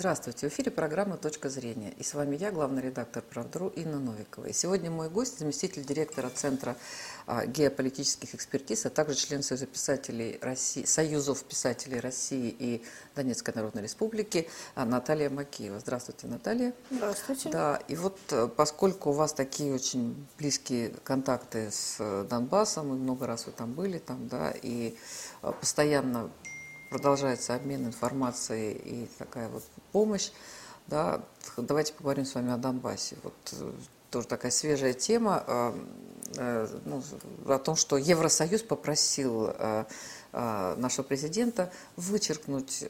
Здравствуйте, в эфире программа «Точка зрения». И с вами я, главный редактор «Правдру» Инна Новикова. И сегодня мой гость, заместитель директора Центра а, геополитических экспертиз, а также член Союза писателей России, Союзов писателей России и Донецкой Народной Республики а, Наталья Макеева. Здравствуйте, Наталья. Здравствуйте. Да, и вот э, поскольку у вас такие очень близкие контакты с э, Донбассом, и много раз вы там были, там, да, и э, постоянно продолжается обмен информацией и такая вот помощь. Да, давайте поговорим с вами о Донбассе. Вот э, тоже такая свежая тема э, э, ну, о том, что Евросоюз попросил нашего президента вычеркнуть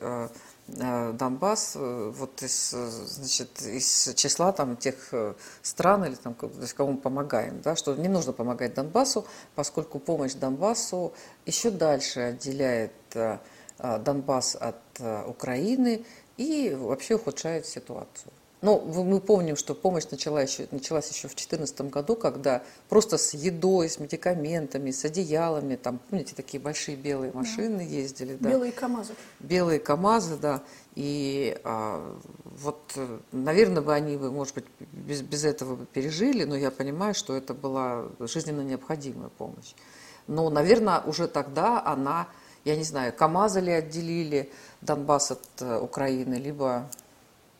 Донбасс вот из, значит, из числа там, тех стран, или там, кому мы помогаем, да, что не нужно помогать Донбассу, поскольку помощь Донбассу еще дальше отделяет Э, Донбасс от э, Украины и вообще ухудшает ситуацию. Но мы помним, что помощь начала еще, началась еще в 2014 году, когда просто с едой, с медикаментами, с одеялами, там, помните, такие большие белые машины да. ездили. Да. Белые КАМАЗы. Белые КАМАЗы, да. И а, вот, наверное, бы они, может быть, без, без этого бы пережили, но я понимаю, что это была жизненно необходимая помощь. Но, наверное, уже тогда она я не знаю, КАМАЗа ли отделили Донбасс от э, Украины, либо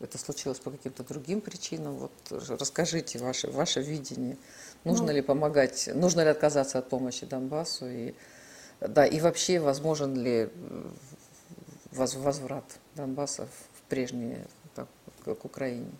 это случилось по каким-то другим причинам. Вот расскажите ваше, ваше видение. Нужно ну, ли помогать, нужно ли отказаться от помощи Донбассу? И, да, и вообще возможен ли возврат Донбасса в прежние, так, к Украине?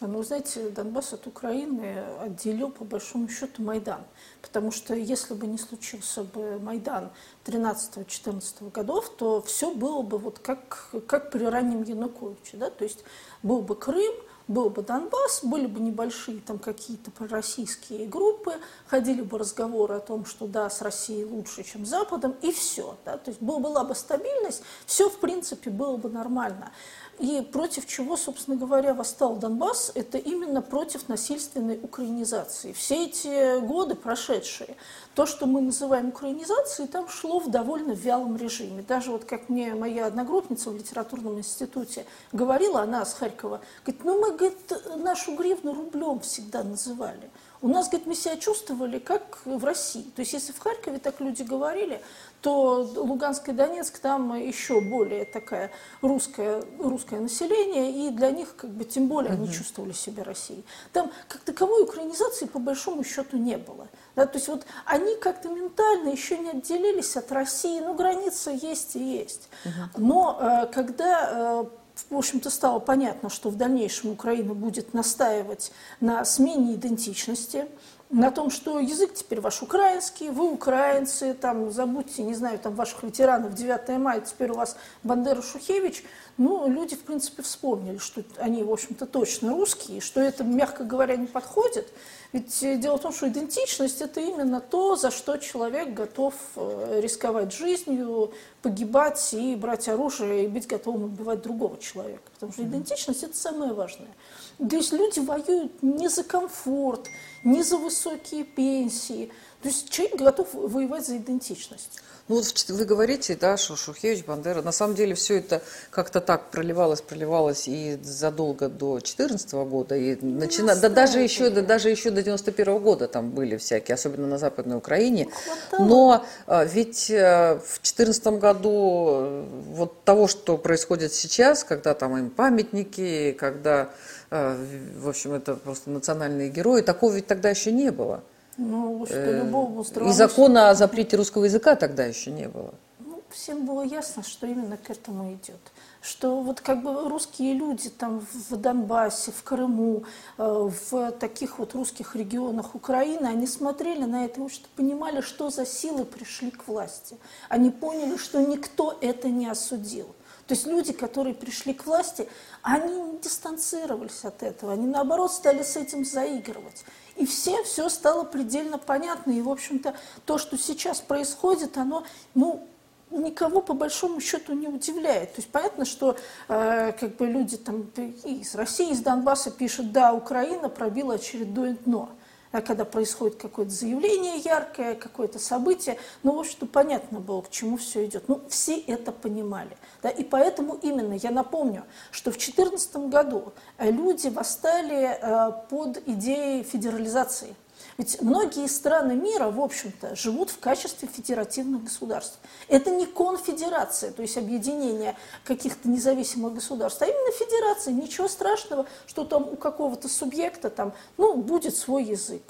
Ну, знаете, Донбасс от Украины отделил, по большому счету, Майдан. Потому что если бы не случился бы Майдан 13-14 годов, то все было бы вот как, как при раннем Януковиче. Да? То есть был бы Крым, был бы Донбасс, были бы небольшие там какие-то пророссийские группы, ходили бы разговоры о том, что да, с Россией лучше, чем с Западом, и все. Да? То есть была бы стабильность, все в принципе было бы нормально. И против чего, собственно говоря, восстал Донбасс, это именно против насильственной украинизации. Все эти годы прошедшие, то, что мы называем украинизацией, там шло в довольно вялом режиме. Даже вот как мне моя одногруппница в литературном институте говорила, она с Харькова, говорит, ну мы, говорит, нашу гривну рублем всегда называли. У нас, говорит, мы себя чувствовали как в России. То есть если в Харькове так люди говорили, то Луганск и Донецк там еще более такая русское, русское население, и для них как бы тем более они чувствовали себя Россией. Там как таковой украинизации по большому счету не было. Да, то есть вот они как-то ментально еще не отделились от России, ну граница есть и есть. Но э, когда э, в общем-то, стало понятно, что в дальнейшем Украина будет настаивать на смене идентичности, на том, что язык теперь ваш украинский, вы украинцы, там, забудьте, не знаю, там, ваших ветеранов 9 мая, теперь у вас Бандера Шухевич, ну, люди, в принципе, вспомнили, что они, в общем-то, точно русские, что это, мягко говоря, не подходит. Ведь э, дело в том, что идентичность – это именно то, за что человек готов э, рисковать жизнью, погибать и брать оружие, и быть готовым убивать другого человека. Потому что идентичность – это самое важное. То есть люди воюют не за комфорт, не за высокие пенсии. То есть человек готов воевать за идентичность. Ну вот вы говорите, да, что Шухевич, Бандера. На самом деле все это как-то так проливалось, проливалось и задолго до 2014 года, и ну, начина... да, даже еще, да, даже еще до 91 года там были всякие, особенно на Западной Украине. Но а, ведь а, в 2014 году э, вот того, что происходит сейчас, когда там им памятники, когда, в общем, это просто национальные герои, такого ведь тогда еще не было. Ну, что э, любого И закона о запрете русского языка тогда еще не было. Ну, всем было ясно, что именно к этому идет. Что вот как бы русские люди там в Донбассе, в Крыму, э, в таких вот русских регионах Украины, они смотрели на это и что понимали, что за силы пришли к власти. Они поняли, что никто это не осудил. То есть люди, которые пришли к власти, они не дистанцировались от этого, они наоборот стали с этим заигрывать. И всем все стало предельно понятно. И, в общем-то, то, что сейчас происходит, оно, ну, никого по большому счету не удивляет. То есть понятно, что э, как бы люди там из России, из Донбасса пишут, да, Украина пробила очередное дно. А когда происходит какое-то заявление яркое, какое-то событие, ну, в общем-то, понятно было, к чему все идет. Ну, все это понимали. Да, и поэтому именно я напомню, что в 2014 году люди восстали э, под идеей федерализации. Ведь многие страны мира, в общем-то, живут в качестве федеративных государств. Это не конфедерация, то есть объединение каких-то независимых государств, а именно федерация. Ничего страшного, что там у какого-то субъекта там, ну, будет свой язык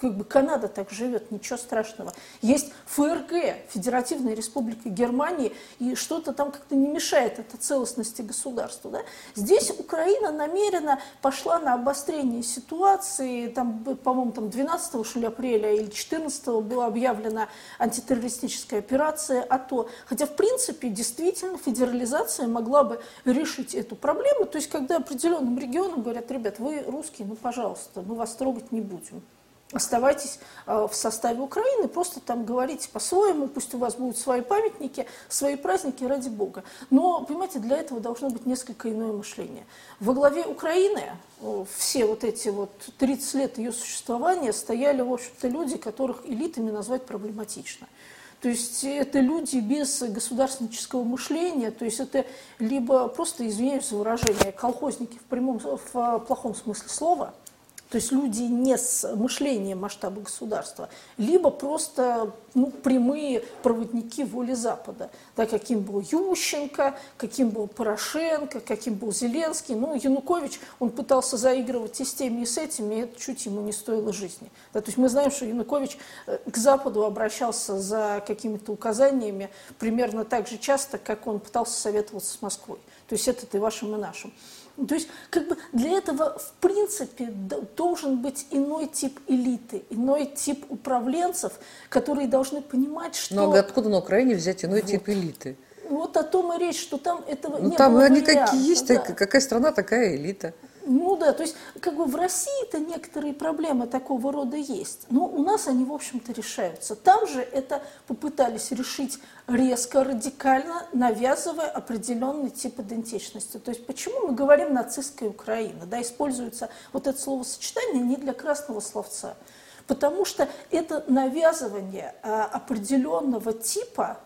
как бы Канада так живет, ничего страшного. Есть ФРГ, Федеративная Республика Германии, и что-то там как-то не мешает это целостности государства. Да? Здесь Украина намеренно пошла на обострение ситуации, там, по-моему, там 12 что ли, апреля или 14 была объявлена антитеррористическая операция АТО. Хотя, в принципе, действительно, федерализация могла бы решить эту проблему. То есть, когда определенным регионам говорят, ребят, вы русские, ну, пожалуйста, мы вас трогать не будем оставайтесь э, в составе Украины, просто там говорите по-своему, пусть у вас будут свои памятники, свои праздники, ради Бога. Но, понимаете, для этого должно быть несколько иное мышление. Во главе Украины все вот эти вот 30 лет ее существования стояли, в общем-то, люди, которых элитами назвать проблематично. То есть это люди без государственнического мышления, то есть это либо просто, извиняюсь за выражение, колхозники в, прямом, в плохом смысле слова – то есть люди не с мышлением масштаба государства, либо просто ну, прямые проводники воли Запада. Да, каким был Ющенко, каким был Порошенко, каким был Зеленский. Ну, Янукович, он пытался заигрывать и с теми, и с этими, и это чуть ему не стоило жизни. Да, то есть мы знаем, что Янукович э, к Западу обращался за какими-то указаниями примерно так же часто, как он пытался советоваться с Москвой. То есть это и вашим, и нашим. То есть как бы для этого в принципе должен быть иной тип элиты, иной тип управленцев, которые должны понимать, что... Но откуда на Украине взять иной вот. тип элиты? Вот о том и речь, что там этого ну, не там было они какие есть, да. какая страна, такая элита. Ну да, то есть как бы в России-то некоторые проблемы такого рода есть, но у нас они, в общем-то, решаются. Там же это попытались решить резко, радикально, навязывая определенный тип идентичности. То есть почему мы говорим нацистская Украина, да, используется вот это словосочетание не для красного словца, потому что это навязывание а, определенного типа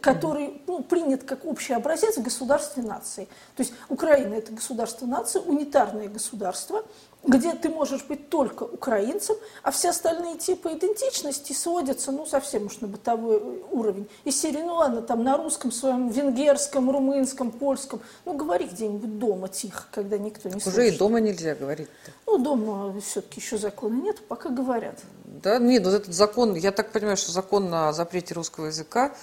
который ну, принят как общий образец в государстве нации. То есть Украина – это государство нации, унитарное государство, где ты можешь быть только украинцем, а все остальные типы идентичности сводятся, ну, совсем уж на бытовой уровень. И серии, ну, ладно, там на русском своем, венгерском, румынском, польском, ну, говори где-нибудь дома тихо, когда никто не слышит. Уже и дома нельзя говорить -то. Ну, дома все-таки еще закона нет, пока говорят. Да, нет, вот этот закон, я так понимаю, что закон на запрете русского языка,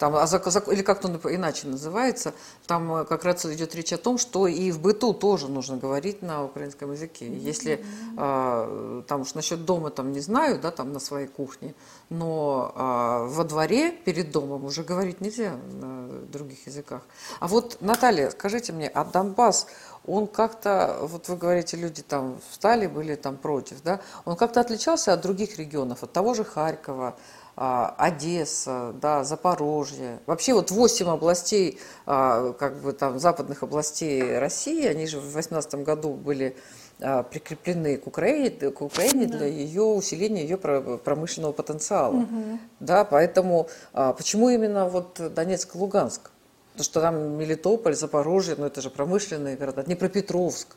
там, а или как-то он иначе называется, там э, как раз идет речь о том, что и в быту тоже нужно говорить на украинском языке. Если mm-hmm. там уж насчет дома там не знаю, да, там на своей кухне, но а, во дворе перед домом уже говорить нельзя на других языках. А вот, Наталья, скажите мне, а Донбасс, он как-то, вот вы говорите, люди там встали, были там против, да, он как-то отличался от других регионов, от того же Харькова, Одесса, да, Запорожье. Вообще вот восемь областей, а, как бы там западных областей России, они же в 2018 году были а, прикреплены к Украине, к Украине да. для ее усиления ее промышленного потенциала. Угу. Да, поэтому почему именно вот Донецк и Луганск? Потому что там Мелитополь, Запорожье, ну это же промышленные города, Днепропетровск.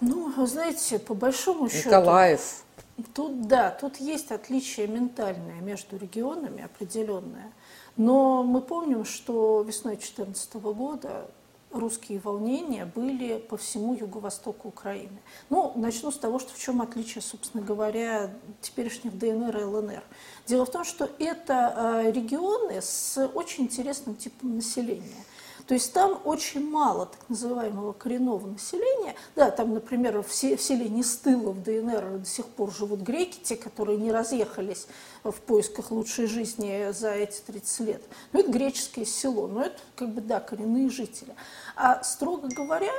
Ну, знаете, по большому счету... Николаев. Тут да, тут есть отличие ментальное между регионами определенное. Но мы помним, что весной 2014 года русские волнения были по всему юго-востоку Украины. Ну, начну с того, что в чем отличие, собственно говоря, теперешних ДНР и ЛНР. Дело в том, что это а, регионы с очень интересным типом населения – то есть там очень мало так называемого коренного населения. Да, там, например, в, селе Нестыло в ДНР до сих пор живут греки, те, которые не разъехались в поисках лучшей жизни за эти 30 лет. Но это греческое село, но это как бы, да, коренные жители. А, строго говоря,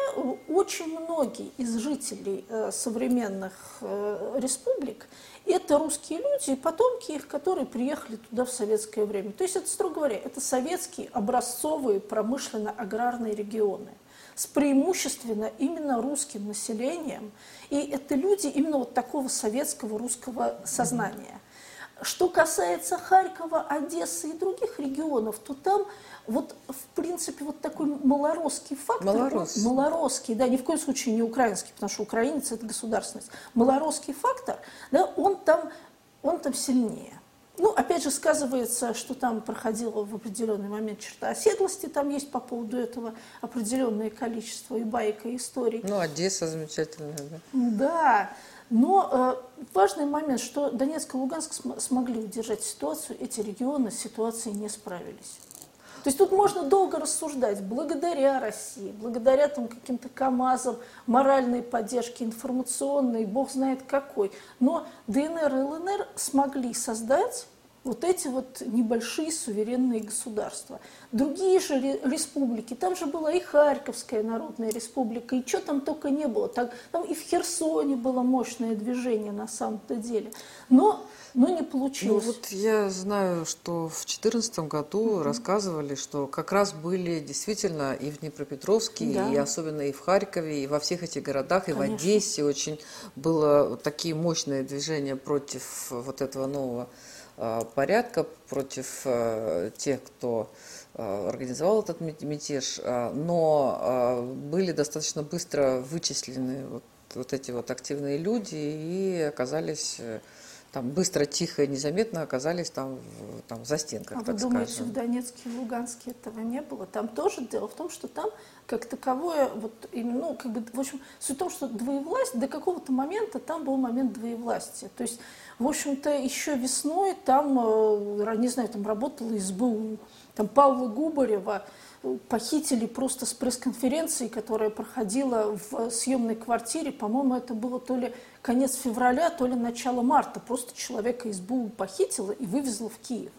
очень многие из жителей э, современных э, республик это русские люди потомки их, которые приехали туда в советское время. То есть это, строго говоря, это советские образцовые промышленно-аграрные регионы. с преимущественно именно русским населением. И это люди именно вот такого советского русского сознания. Что касается Харькова, Одессы и других регионов, то там вот, в принципе, вот такой малоросский фактор. Малорос. Малоросский, да, ни в коем случае не украинский, потому что украинец – это государственность. Малоросский фактор, да, он там, он там сильнее. Ну, опять же, сказывается, что там проходило в определенный момент черта оседлости, там есть по поводу этого определенное количество и баек, и историй. Ну, Одесса замечательная, да. Да, но э, важный момент, что Донецк и Луганск см смогли удержать ситуацию, эти регионы с ситуацией не справились. То есть тут можно долго рассуждать, благодаря России, благодаря там каким-то КАМАЗам, моральной поддержке, информационной, бог знает какой. Но ДНР и ЛНР смогли создать вот эти вот небольшие суверенные государства. Другие же республики, там же была и Харьковская народная республика, и что там только не было. Там, там и в Херсоне было мощное движение на самом-то деле. Но, но не получилось. Ну вот я знаю, что в 2014 году mm-hmm. рассказывали, что как раз были действительно и в Днепропетровске, да. и особенно и в Харькове, и во всех этих городах, Конечно. и в Одессе очень было такие мощные движения против вот этого нового порядка против э, тех, кто э, организовал этот мятеж, но были достаточно быстро вычислены вот, вот эти вот активные люди и оказались там быстро, тихо и незаметно оказались там, там за стенках. А вы думаете, скажем. в Донецке и Луганске этого не было? Там тоже дело в том, что там как таковое, вот именно, ну, как бы, в общем, суть в том, что двоевластие, до какого-то момента там был момент двоевластия. То есть, в общем-то, еще весной там, э, не знаю, там работала СБУ, там Павла Губарева, похитили просто с пресс-конференции, которая проходила в съемной квартире. По-моему, это было то ли конец февраля, то ли начало марта. Просто человека из БУ похитила и вывезла в Киев.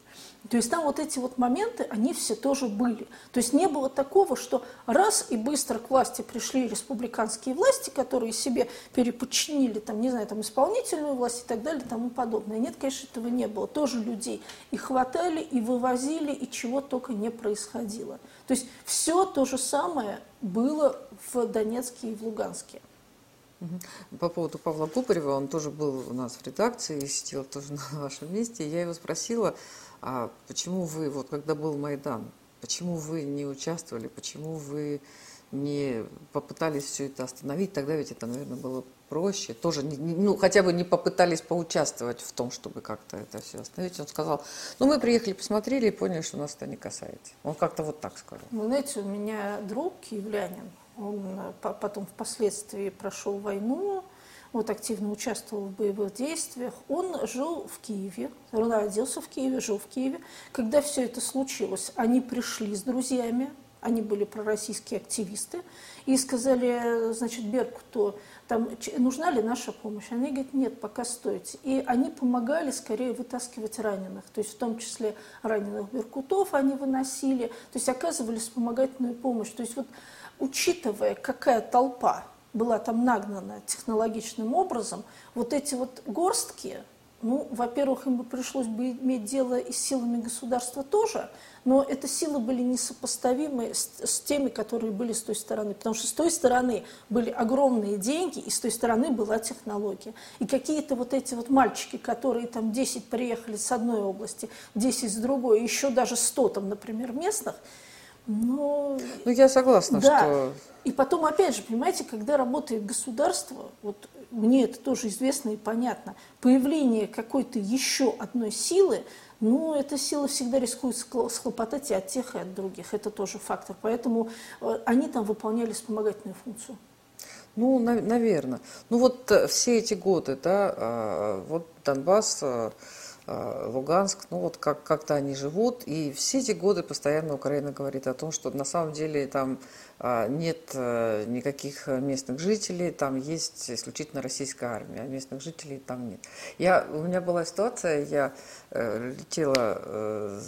То есть там вот эти вот моменты, они все тоже были. То есть не было такого, что раз и быстро к власти пришли республиканские власти, которые себе переподчинили, там, не знаю, там, исполнительную власть и так далее и тому подобное. Нет, конечно, этого не было. Тоже людей и хватали, и вывозили, и чего только не происходило. То есть все то же самое было в Донецке и в Луганске. По поводу Павла Купарева, он тоже был у нас в редакции, сидел тоже на вашем месте. Я его спросила, а почему вы, вот когда был Майдан, почему вы не участвовали, почему вы не попытались все это остановить, тогда ведь это, наверное, было проще, тоже, ну, хотя бы не попытались поучаствовать в том, чтобы как-то это все остановить. Он сказал, ну, мы приехали, посмотрели и поняли, что нас это не касается. Он как-то вот так сказал. Вы знаете, у меня друг киевлянин, он э, потом впоследствии прошел войну, вот активно участвовал в боевых действиях. Он жил в Киеве, родился в Киеве, жил в Киеве. Когда все это случилось, они пришли с друзьями, они были пророссийские активисты, и сказали, значит, Беркуту, там, нужна ли наша помощь? Они говорят, нет, пока стойте. И они помогали скорее вытаскивать раненых, то есть в том числе раненых Беркутов они выносили, то есть оказывали вспомогательную помощь. То есть вот учитывая, какая толпа была там нагнана технологичным образом, вот эти вот горстки, ну, во-первых, им бы пришлось бы иметь дело и с силами государства тоже, но это силы были несопоставимы с, с теми, которые были с той стороны, потому что с той стороны были огромные деньги, и с той стороны была технология. И какие-то вот эти вот мальчики, которые там 10 приехали с одной области, 10 с другой, еще даже 100 там, например, местных, но... Ну, я согласна, да. что... И потом, опять же, понимаете, когда работает государство, вот мне это тоже известно и понятно, появление какой-то еще одной силы, ну, эта сила всегда рискует схлопотать и от тех, и от других. Это тоже фактор. Поэтому э, они там выполняли вспомогательную функцию. Ну, наверное. Ну, вот э, все эти годы, да, а, вот Донбасс Э, Луганск, ну вот как, как-то они живут. И все эти годы постоянно Украина говорит о том, что на самом деле там а, нет э, никаких местных жителей, там есть исключительно российская армия, а местных жителей там нет. Я, у меня была ситуация, я э, летела э,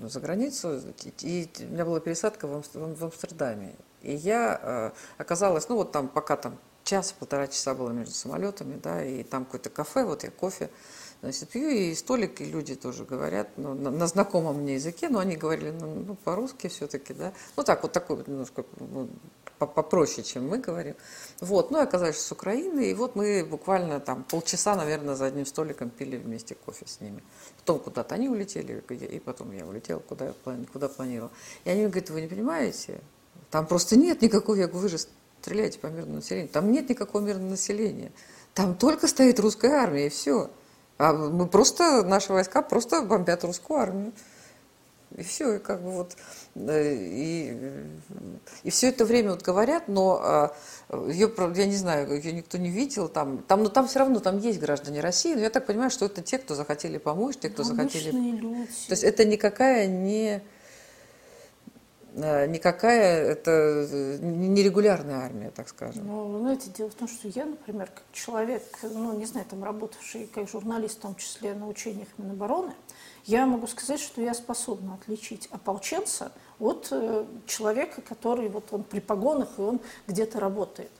за границу, и у меня была пересадка в, Амстердаме. И я э, оказалась, ну вот там пока там час-полтора часа было между самолетами, да, и там какое-то кафе, вот я кофе Значит, пью, и столик, и люди тоже говорят ну, на, на знакомом мне языке, но они говорили ну, ну, по-русски все-таки, да. Ну так, вот такой немножко ну, попроще, чем мы говорим. Вот, ну, оказались с Украины, и вот мы буквально там полчаса, наверное, за одним столиком пили вместе кофе с ними. Потом куда-то они улетели, и потом я улетела, куда, куда планировала. И они мне говорят, вы не понимаете, там просто нет никакого, я говорю, вы же стреляете по мирному населению, там нет никакого мирного населения. Там только стоит русская армия, и все. А мы просто, наши войска просто бомбят русскую армию. И все, и как бы вот, э, и, и все это время вот говорят, но а, ее, я не знаю, ее никто не видел, там, там, но там все равно, там есть граждане России, но я так понимаю, что это те, кто захотели помочь, те, кто захотели... люди. То есть это никакая не никакая это нерегулярная армия, так скажем. Ну, знаете, дело в том, что я, например, как человек, ну, не знаю, там работавший как журналист, в том числе на учениях Минобороны, я могу сказать, что я способна отличить ополченца от э, человека, который вот он при погонах и он где-то работает.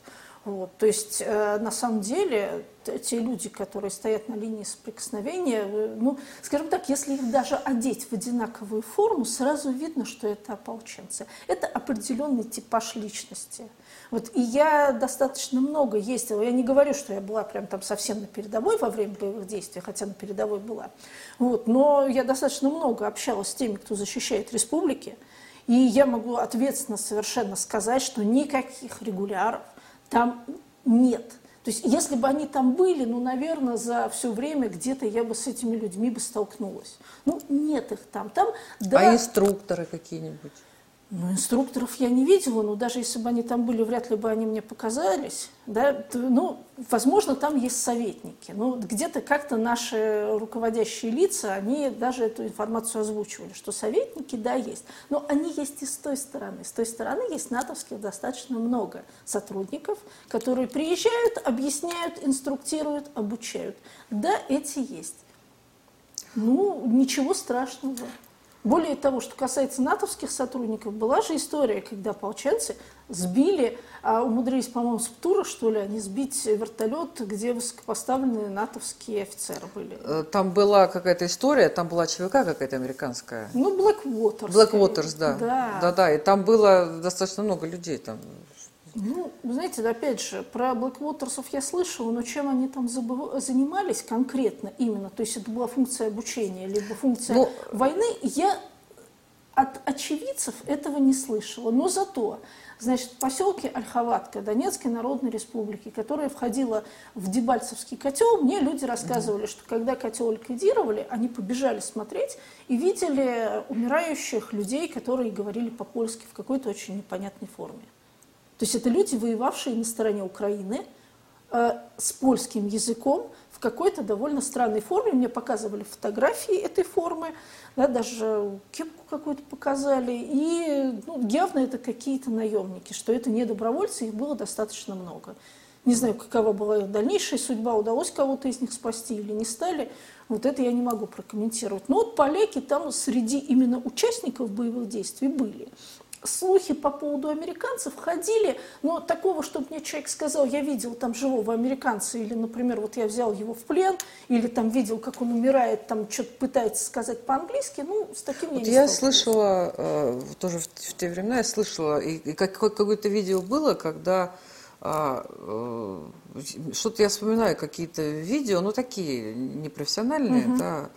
Вот. То есть, э, на самом деле, те люди, которые стоят на линии соприкосновения, э, ну, скажем так, если их даже одеть в одинаковую форму, сразу видно, что это ополченцы. Это определенный типаж личности. Вот, и я достаточно много ездила. Я не говорю, что я была прям там совсем на передовой во время боевых действий, хотя на передовой была. Вот, но я достаточно много общалась с теми, кто защищает республики. И я могу ответственно совершенно сказать, что никаких регуляров там нет. То есть, если бы они там были, ну, наверное, за все время где-то я бы с этими людьми бы столкнулась. Ну, нет их там. Там, да. А инструкторы какие-нибудь? Ну, инструкторов я не видела, но даже если бы они там были, вряд ли бы они мне показались. Да? То, ну, возможно, там есть советники. Ну, где-то как-то наши руководящие лица, они даже эту информацию озвучивали, что советники, да, есть. Но они есть и с той стороны. С той стороны есть натовских достаточно много сотрудников, которые приезжают, объясняют, инструктируют, обучают. Да, эти есть. Ну, ничего страшного. Более того, что касается натовских сотрудников, была же история, когда ополченцы сбили, а умудрились, по-моему, с Птура, что ли, они сбить вертолет, где высокопоставленные натовские офицеры были. Э, там была какая-то история, там была ЧВК какая-то американская. Ну, Blackwaters. Blackwaters, да. Да. Да, да, и там было достаточно много людей там. Ну, знаете, опять же, про Блэквотерсов я слышала, но чем они там занимались конкретно именно, то есть это была функция обучения, либо функция ну, войны, я от очевидцев этого не слышала. Но зато, значит, в поселке Ольховатка Донецкой Народной Республики, которая входила в Дебальцевский котел, мне люди рассказывали, что когда котел ликвидировали, они побежали смотреть и видели умирающих людей, которые говорили по-польски в какой-то очень непонятной форме. То есть это люди, воевавшие на стороне Украины э, с польским языком в какой-то довольно странной форме. Мне показывали фотографии этой формы, да, даже кепку какую-то показали. И ну, явно это какие-то наемники, что это не добровольцы, их было достаточно много. Не знаю, какова была их дальнейшая судьба, удалось кого-то из них спасти или не стали. Вот это я не могу прокомментировать. Но вот поляки там среди именно участников боевых действий были слухи по поводу американцев ходили, но такого, чтобы мне человек сказал, я видел там живого американца, или, например, вот я взял его в плен, или там видел, как он умирает, там что-то пытается сказать по-английски, ну, с таким вот я не Я слышала, э, тоже в, в те времена я слышала, и, и как, какое-то видео было, когда а, э, что-то я вспоминаю, какие-то видео, ну, такие непрофессиональные, угу. да,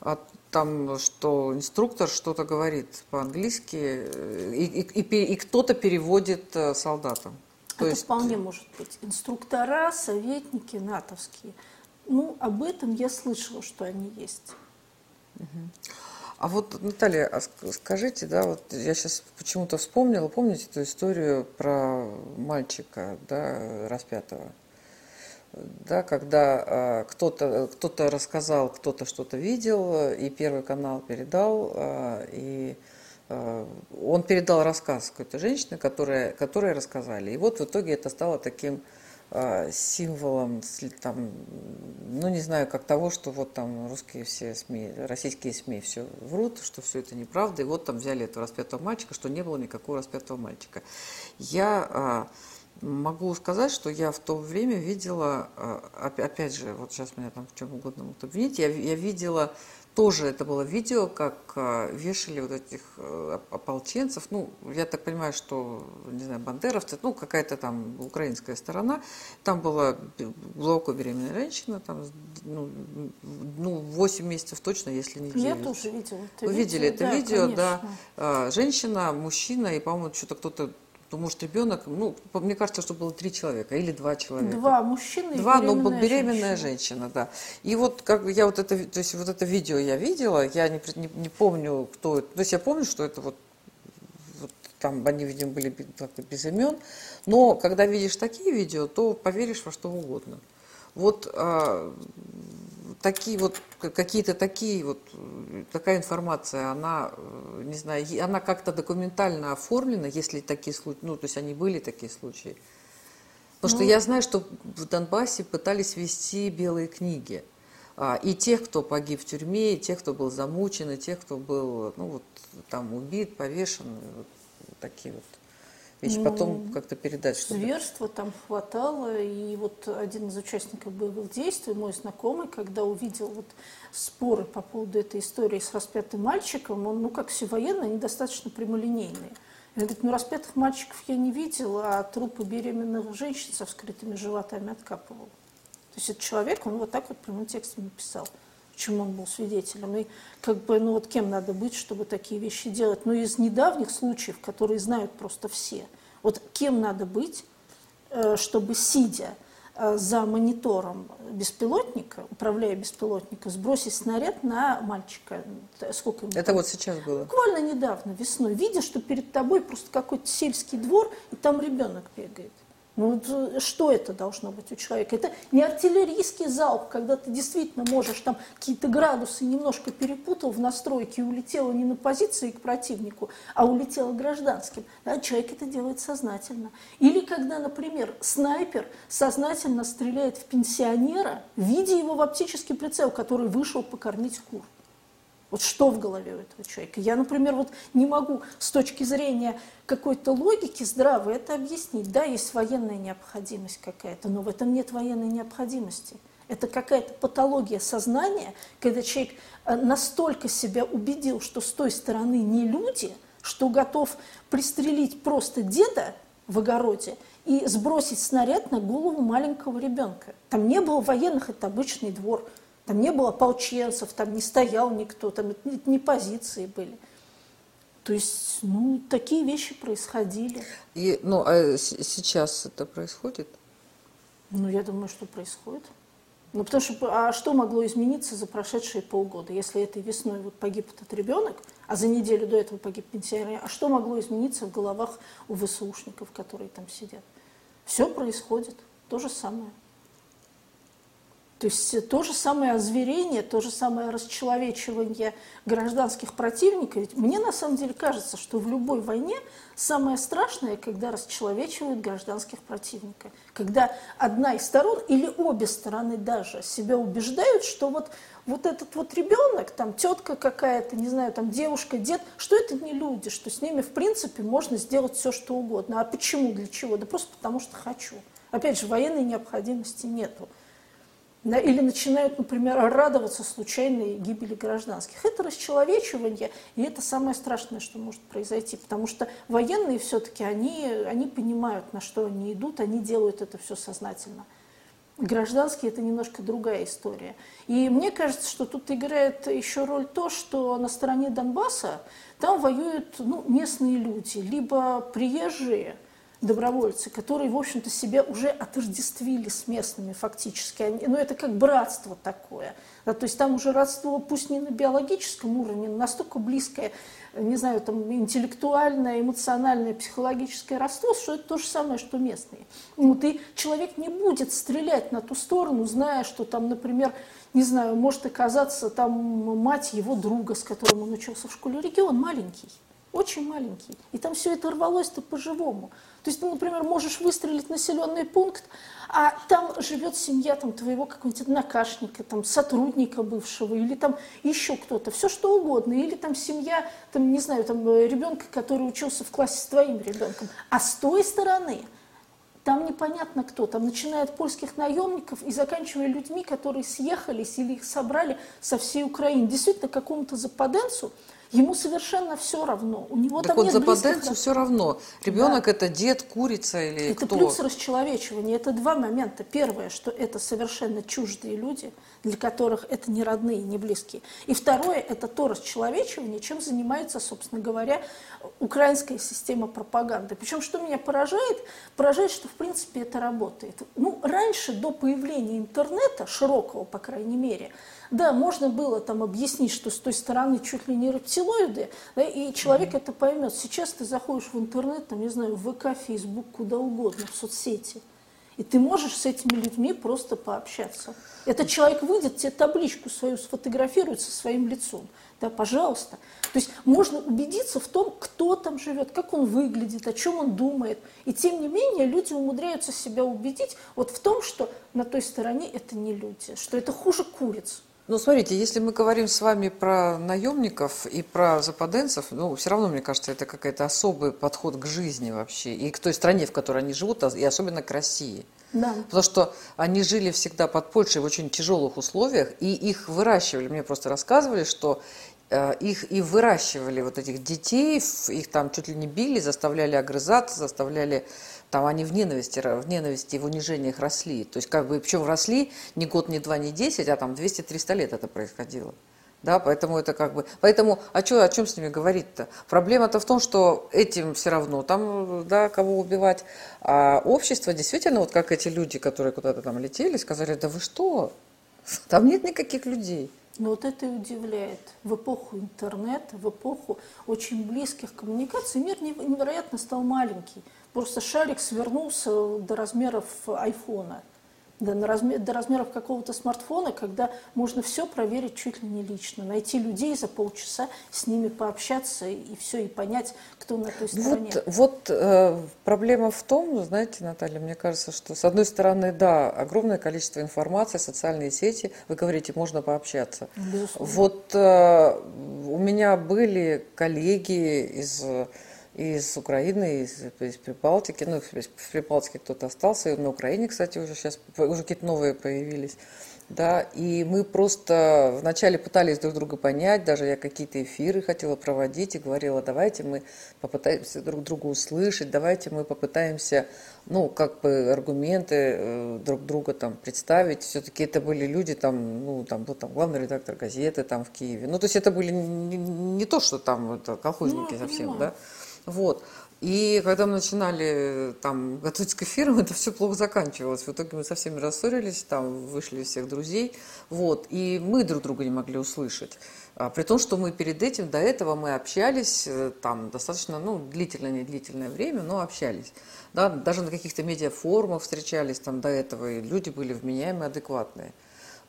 от там, что инструктор что-то говорит по-английски, э, и, и, и, и кто-то переводит э, солдатам. То Это есть... вполне может быть. Инструктора, советники натовские. Ну, об этом я слышала, что они есть. А вот, Наталья, а скажите, да, вот я сейчас почему-то вспомнила, помните эту историю про мальчика, да, распятого? Да, когда э, кто-то кто, -то, рассказал, кто-то что-то видел, и Первый канал передал, э, и э, он передал рассказ какой-то женщины, которая, которые рассказали. И вот в итоге это стало таким символом, там, ну не знаю, как того, что вот там русские все СМИ, российские СМИ все врут, что все это неправда, и вот там взяли этого распятого мальчика, что не было никакого распятого мальчика. Я... Э, Могу сказать, что я в то время видела, э, опять же, вот сейчас меня там в чем угодно могут обвинить, я, я видела тоже это было видео, как а, вешали вот этих а, ополченцев. Ну, я так понимаю, что, не знаю, бандеровцы, ну, какая-то там украинская сторона. Там была глубоко беременная женщина, там, ну, ну, 8 месяцев точно, если не 9. Я тоже видела это Вы видели это да, видео, конечно. да. Женщина, мужчина и, по-моему, что-то кто-то то может ребенок, ну, мне кажется, что было три человека или два человека. Два мужчины Два, но ну, беременная женщина. женщина, да. И вот как я вот это, то есть вот это видео я видела, я не, не, не помню, кто это, то есть я помню, что это вот, вот там они, видимо, были как-то без имен, но когда видишь такие видео, то поверишь во что угодно. Вот а, такие вот какие-то такие вот такая информация, она не знаю, она как-то документально оформлена, если такие случаи, ну то есть они были такие случаи. Потому ну, что я знаю, что в Донбассе пытались вести белые книги. А, и тех, кто погиб в тюрьме, и тех, кто был замучен, и тех, кто был ну, вот, там убит, повешен, вот, такие вот вещи, ну, потом как-то передать. Чтобы... Зверства там хватало, и вот один из участников боевых действий, мой знакомый, когда увидел вот споры по поводу этой истории с распятым мальчиком, он, ну, как все военные, они достаточно прямолинейные. Он говорит, ну, распятых мальчиков я не видел, а трупы беременных женщин со вскрытыми животами откапывал. То есть этот человек, он вот так вот прямым текстом написал чему он был свидетелем. И как бы, ну вот кем надо быть, чтобы такие вещи делать. Но из недавних случаев, которые знают просто все, вот кем надо быть, э, чтобы сидя э, за монитором беспилотника, управляя беспилотником, сбросить снаряд на мальчика. Сколько ему Это было? вот сейчас было? Буквально недавно, весной. Видя, что перед тобой просто какой-то сельский двор, и там ребенок бегает. Ну, что это должно быть у человека? Это не артиллерийский залп, когда ты действительно можешь там какие-то градусы немножко перепутал в настройке и улетела не на позиции к противнику, а улетела гражданским. Да, человек это делает сознательно. Или когда, например, снайпер сознательно стреляет в пенсионера, видя его в оптический прицел, который вышел покормить кур. Вот что в голове у этого человека? Я, например, вот не могу с точки зрения какой-то логики здравой это объяснить. Да, есть военная необходимость какая-то, но в этом нет военной необходимости. Это какая-то патология сознания, когда человек э, настолько себя убедил, что с той стороны не люди, что готов пристрелить просто деда в огороде и сбросить снаряд на голову маленького ребенка. Там не было военных, это обычный двор. Там не было ополченцев, там не стоял никто, там это не позиции были. То есть, ну, такие вещи происходили. И, ну, а сейчас это происходит? Ну, я думаю, что происходит. Ну, потому что, а что могло измениться за прошедшие полгода? Если этой весной вот погиб этот ребенок, а за неделю до этого погиб пенсионер, а что могло измениться в головах у ВСУшников, которые там сидят? Все происходит, то же самое. То есть то же самое озверение, то же самое расчеловечивание гражданских противников. Ведь мне на самом деле кажется, что в любой войне самое страшное, когда расчеловечивают гражданских противников. Когда одна из сторон или обе стороны даже себя убеждают, что вот, вот этот вот ребенок, там тетка какая-то, не знаю, там девушка, дед, что это не люди, что с ними в принципе можно сделать все, что угодно. А почему, для чего? Да просто потому что хочу. Опять же, военной необходимости нету или начинают, например, радоваться случайной гибели гражданских. Это расчеловечивание, и это самое страшное, что может произойти, потому что военные все-таки, они, они понимают, на что они идут, они делают это все сознательно. Гражданские – это немножко другая история. И мне кажется, что тут играет еще роль то, что на стороне Донбасса там воюют ну, местные люди, либо приезжие – добровольцы, которые, в общем-то, себя уже отождествили с местными фактически. Они, ну, это как братство такое. Да, то есть там уже родство, пусть не на биологическом уровне, но настолько близкое, не знаю, там интеллектуальное, эмоциональное, психологическое родство, что это то же самое, что местные. Вот, и человек не будет стрелять на ту сторону, зная, что там, например, не знаю, может оказаться там мать его друга, с которым он учился в школе. Регион маленький, очень маленький. И там все это рвалось-то по-живому. То есть ты, например, можешь выстрелить населенный пункт, а там живет семья там, твоего какого-нибудь однокашника, там, сотрудника бывшего, или там еще кто-то, все что угодно, или там семья, там, не знаю, там, ребенка, который учился в классе с твоим ребенком. А с той стороны Там непонятно кто, там начиная от польских наемников и заканчивая людьми, которые съехались или их собрали со всей Украины. Действительно, какому-то западенцу Ему совершенно все равно. У него так там вот нет западенцу все равно. Ребенок да. это дед, курица или это кто? Это плюс расчеловечивания. Это два момента. Первое, что это совершенно чуждые люди, для которых это не родные, не близкие. И второе, это то расчеловечивание, чем занимается, собственно говоря, украинская система пропаганды. Причем, что меня поражает, поражает, что в принципе это работает. Ну, раньше, до появления интернета, широкого, по крайней мере, да, можно было там объяснить, что с той стороны чуть ли не рептилоиды, да, и человек mm-hmm. это поймет. Сейчас ты заходишь в интернет, там, не знаю, в ВК, Фейсбук, куда угодно, в соцсети, и ты можешь с этими людьми просто пообщаться. Этот человек выйдет, тебе табличку свою сфотографирует со своим лицом. Да, пожалуйста. То есть можно убедиться в том, кто там живет, как он выглядит, о чем он думает. И тем не менее люди умудряются себя убедить вот в том, что на той стороне это не люди, что это хуже куриц. Ну, смотрите, если мы говорим с вами про наемников и про западенцев, ну, все равно, мне кажется, это какой-то особый подход к жизни вообще, и к той стране, в которой они живут, а, и особенно к России. Да. Потому что они жили всегда под Польшей в очень тяжелых условиях, и их выращивали. Мне просто рассказывали, что э, их и выращивали вот этих детей, их там чуть ли не били, заставляли огрызаться, заставляли там они в ненависти, в ненависти и в унижениях росли. То есть как бы, причем росли не год, не два, не десять, а там 200-300 лет это происходило. Да, поэтому это как бы, поэтому о чем, о чем с ними говорить-то? Проблема-то в том, что этим все равно там, да, кого убивать, а общество действительно, вот как эти люди, которые куда-то там летели, сказали, да вы что, там нет никаких людей. Но вот это и удивляет. В эпоху интернета, в эпоху очень близких коммуникаций мир невероятно стал маленький. Просто шарик свернулся до размеров айфона, до, размер, до размеров какого-то смартфона, когда можно все проверить чуть ли не лично, найти людей за полчаса, с ними пообщаться и все, и понять, кто на той стороне. Вот, вот э, проблема в том, знаете, Наталья, мне кажется, что с одной стороны, да, огромное количество информации, социальные сети, вы говорите, можно пообщаться. Безусловно. Вот э, у меня были коллеги из из Украины, из, из Прибалтики. Ну, в Прибалтике кто-то остался, и на Украине, кстати, уже сейчас уже какие-то новые появились. Да, и мы просто вначале пытались друг друга понять, даже я какие-то эфиры хотела проводить и говорила, давайте мы попытаемся друг друга услышать, давайте мы попытаемся, ну, как бы аргументы э, друг друга там представить. Все-таки это были люди там, ну, там был там главный редактор газеты там в Киеве. Ну, то есть это были не, не то, что там это колхозники ну, совсем, понимаю. да. Вот. И когда мы начинали там готовить к эфирам, это все плохо заканчивалось. В итоге мы со всеми рассорились, там вышли всех друзей. Вот. И мы друг друга не могли услышать. А, при том, что мы перед этим, до этого мы общались э, там достаточно, ну, длительное, не длительное время, но общались. Да, даже на каких-то медиафорумах встречались там до этого, и люди были вменяемые, адекватные.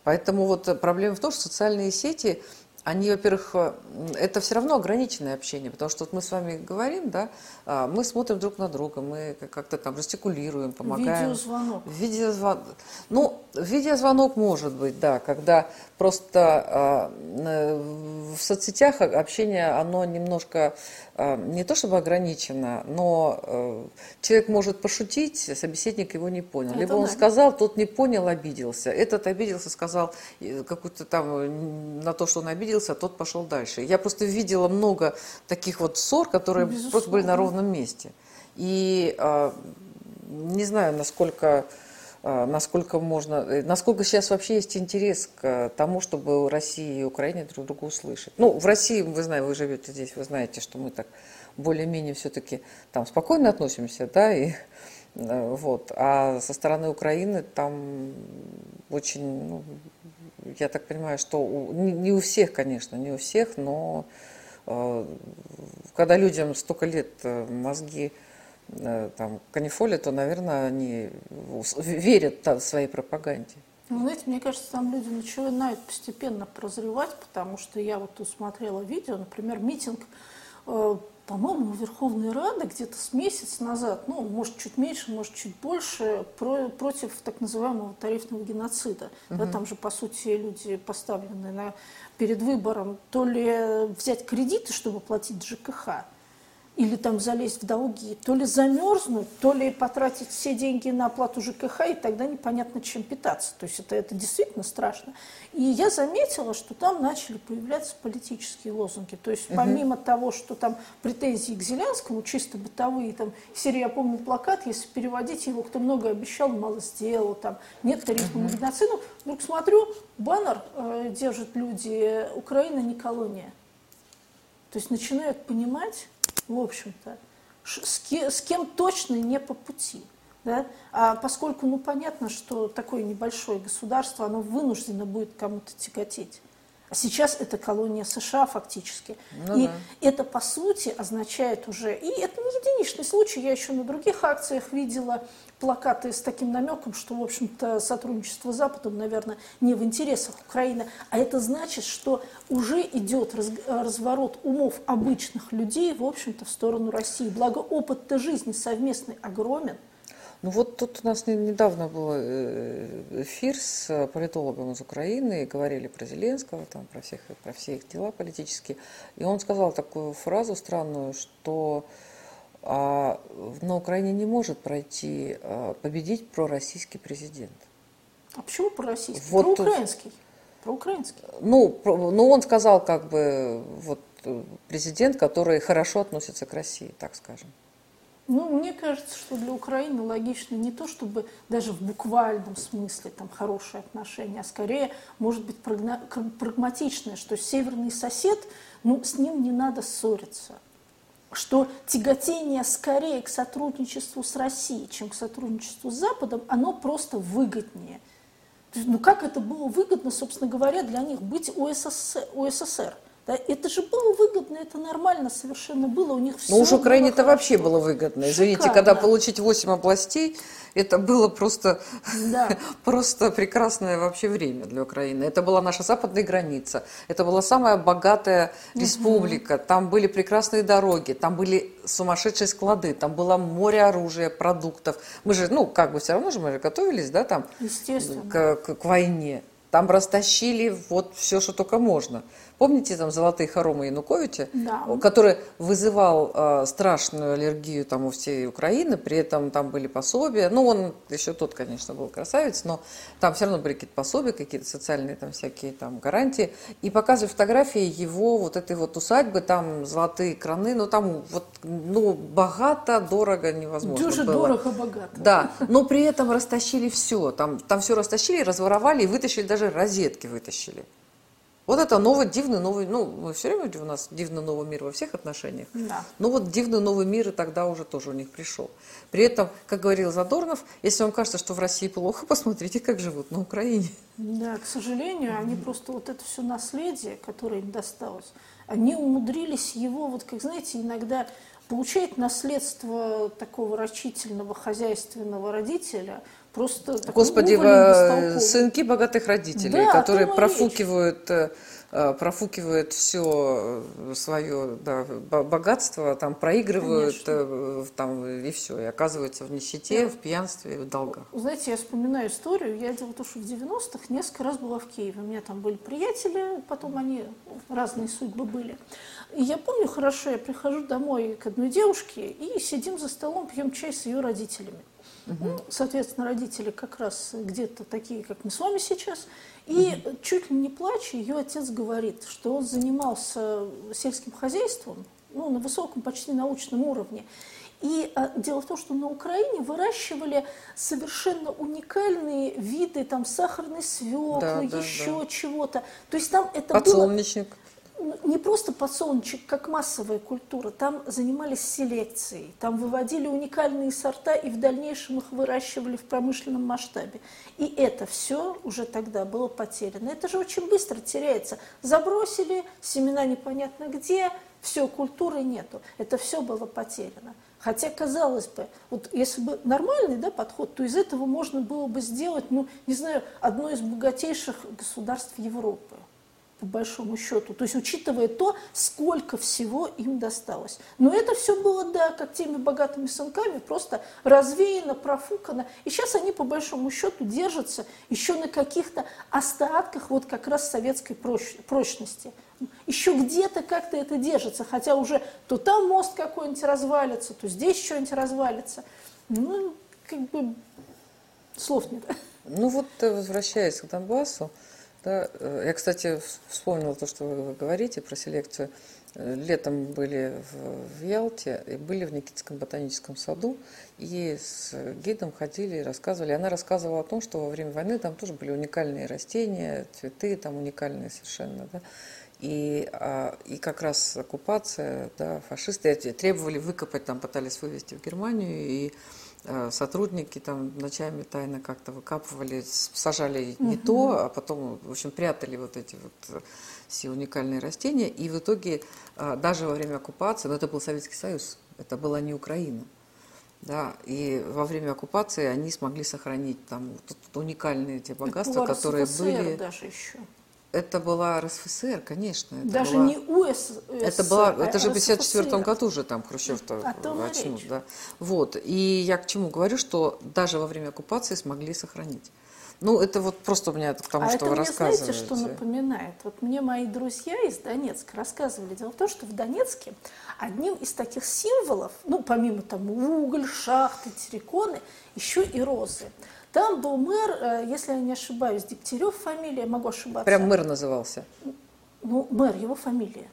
Поэтому вот проблема в том, что социальные сети они, во-первых, э, это все равно ограниченное общение, потому что вот мы с вами говорим, да, а, мы смотрим друг на друга, мы как-то там жестикулируем, помогаем. Видеозвонок. Видеозвонок. Ну, видеозвонок может быть, да, когда просто э, в соцсетях общение, оно немножко а, не то чтобы ограничено, но э, человек может пошутить, собеседник его не понял. Это Либо он да. сказал, тот не понял, обиделся. Этот обиделся, сказал какую-то там на то, что он обиделся, а тот пошел дальше. Я просто видела много таких вот ссор, которые Безусловно. просто были на ровном месте. И а, не знаю, насколько а, насколько можно, э, насколько сейчас вообще есть интерес к тому, чтобы Россия и Украина друг друга услышать. Ну, в России, вы знаете, вы живете здесь, вы знаете, что мы так более-менее все-таки там спокойно относимся, да, и э, вот. А со стороны Украины там очень, ну, я так понимаю, что у, не, не у всех, конечно, не у всех, но э, когда людям столько лет э, мозги Э, там, канифоли, то, наверное, они верят своей пропаганде. Ну, знаете, мне кажется, там люди начинают постепенно прозревать, потому что я вот усмотрела видео, например, митинг, э, по-моему, Верховной Рады где-то с месяц назад, ну, может, чуть меньше, может, чуть больше, про, против так называемого тарифного геноцида. Угу. Да, там же, по сути, люди поставлены на, перед выбором то ли взять кредиты, чтобы платить ЖКХ, или там залезть в долги, то ли замерзнуть, то ли потратить все деньги на оплату ЖКХ, и тогда непонятно, чем питаться. То есть это, это действительно страшно. И я заметила, что там начали появляться политические лозунги. То есть помимо угу. того, что там претензии к Зеленскому, чисто бытовые, там, серии, я помню плакат, если переводить его, кто много обещал, мало сделал, там, нет тарифа угу. медицину, вдруг смотрю, баннер э, держат люди, Украина не колония. То есть начинают понимать, в общем-то, с, кем, точно не по пути. Да? А поскольку, ну, понятно, что такое небольшое государство, оно вынуждено будет кому-то тяготеть. А сейчас это колония США фактически. Ну, и да. это, по сути, означает уже... И это не единичный случай. Я еще на других акциях видела плакаты с таким намеком, что, в общем-то, сотрудничество с Западом, наверное, не в интересах Украины. А это значит, что уже идет раз, разворот умов обычных людей, в общем-то, в сторону России. Благо опыт-то жизни совместный огромен – ну вот тут у нас недавно был э, эфир с политологом из Украины, и говорили про Зеленского, там, про, всех, про все их дела политические. И он сказал такую фразу странную, что а, на Украине не может пройти, а, победить пророссийский президент. А почему пророссийский? Вот Проукраинский. Проукраинский. Ну, ну, он сказал, как бы, вот президент, который хорошо относится к России, так скажем. Ну, мне кажется, что для Украины логично не то, чтобы даже в буквальном смысле там хорошие отношения, а скорее, может быть, прагматичное, что северный сосед, ну, с ним не надо ссориться что тяготение скорее к сотрудничеству с Россией, чем к сотрудничеству с Западом, оно просто выгоднее. Ну как это было выгодно, собственно говоря, для них быть УССР? УССР? Да, это же было выгодно, это нормально совершенно было. У них все Ну уж Украине это вообще было выгодно. Извините, Шикарно. когда получить 8 областей, это было просто, да. просто прекрасное вообще время для Украины. Это была наша западная граница. Это была самая богатая республика. Угу. Там были прекрасные дороги, там были сумасшедшие склады, там было море оружия, продуктов. Мы же, ну, как бы все равно же мы же готовились, да, там к, к, к войне. Там растащили вот все, что только можно. Помните там золотые хоромы Януковича, да. который вызывал э, страшную аллергию там у всей Украины, при этом там были пособия. Ну, он еще тот, конечно, был красавец, но там все равно были какие-то пособия, какие-то социальные там всякие там гарантии. И показывали фотографии его вот этой вот усадьбы, там золотые краны, ну там вот, ну, богато, дорого, невозможно Дуже было. дорого, богато. Да, но при этом растащили все. Там, там все растащили, разворовали и вытащили, даже розетки вытащили. Вот это новый, дивный новый, ну, мы все время у нас дивный новый мир во всех отношениях. Да. Ну вот дивный новый мир и тогда уже тоже у них пришел. При этом, как говорил Задорнов, если вам кажется, что в России плохо, посмотрите, как живут на Украине. Да, к сожалению, они просто вот это все наследие, которое им досталось, они умудрились его, вот как знаете, иногда получать наследство такого рачительного хозяйственного родителя – просто Господи, в, сынки богатых родителей, да, которые профукивают э, э, профукивают все э, свое да, богатство, там проигрывают Конечно. там, и все, и оказываются в нищете, да. в пьянстве, в долгах. Знаете, я вспоминаю историю, я делала то, что в 90-х несколько раз была в Киеве, у меня там были приятели, потом они, разные судьбы были. И я помню хорошо, я прихожу домой к одной девушке и сидим за столом, пьем чай с ее родителями. Угу. Ну, соответственно, родители как раз где-то такие, как мы с вами сейчас. И угу. чуть ли не плача, ее отец говорит, что он занимался сельским хозяйством ну, на высоком, почти научном уровне. И а, дело в том, что на Украине выращивали совершенно уникальные виды там сахарной свеклы, да, еще да. чего-то. То есть там это Подсолнечник. было не просто подсолнечник, как массовая культура, там занимались селекцией, там выводили уникальные сорта и в дальнейшем их выращивали в промышленном масштабе. И это все уже тогда было потеряно. Это же очень быстро теряется. Забросили, семена непонятно где, все, культуры нету. Это все было потеряно. Хотя, казалось бы, вот если бы нормальный да, подход, то из этого можно было бы сделать, ну, не знаю, одно из богатейших государств Европы по большому счету. То есть учитывая то, сколько всего им досталось. Но это все было, да, как теми богатыми сынками, просто развеяно, профукано. И сейчас они по большому счету держатся еще на каких-то остатках вот как раз советской прочности. Еще где-то как-то это держится, хотя уже то там мост какой-нибудь развалится, то здесь что-нибудь развалится. Ну, как бы слов нет. Ну вот, э, возвращаясь к Донбассу, да, э, я, кстати, вспомнила то, что вы говорите про селекцию. Э, летом были в, Ялте и были в Никитском ботаническом саду, и с гидом ходили и рассказывали. Она рассказывала о том, что во время войны там тоже были уникальные растения, цветы там уникальные совершенно, да. И, а, и как раз оккупация, да, фашисты требовали выкопать, там пытались вывести в Германию, и сотрудники там ночами тайно как-то выкапывали, сажали не угу. то, а потом, в общем, прятали вот эти вот э, все уникальные растения. И в итоге э, даже во время оккупации, но это был Советский Союз, это была не Украина. Да, и во время оккупации они смогли сохранить там уникальные те богатства, которые были. даже еще. Это была РСФСР, конечно. Это Даже была... не УССР. Это, была, а это же в 1954 году же там Хрущев-то очнул. Да. Вот. И я к чему говорю, что даже во время оккупации смогли сохранить. Ну, это вот просто у меня к тому, а что это вы мне, рассказываете. знаете, что напоминает? Вот мне мои друзья из Донецка рассказывали. Дело в том, что в Донецке одним из таких символов, ну, помимо там уголь, шахты, терриконы, еще и розы. Там был мэр, э, если я не ошибаюсь, Дегтярев фамилия, могу ошибаться. Прям мэр назывался? Ну, мэр, его фамилия.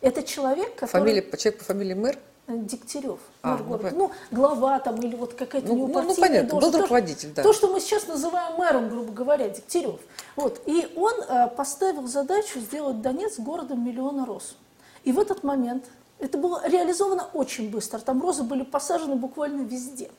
Это человек, который... Фамилия, человек по фамилии мэр? Э, Дегтярев, а, мэр ну, города. Ну, глава там или вот какая-то ну, ну, ну, понятно, должность. был руководитель, то, да. То, что мы сейчас называем мэром, грубо говоря, Дегтярев. Вот. И он э, поставил задачу сделать Донецк городом миллиона роз. И в этот момент это было реализовано очень быстро. Там розы были посажены буквально везде.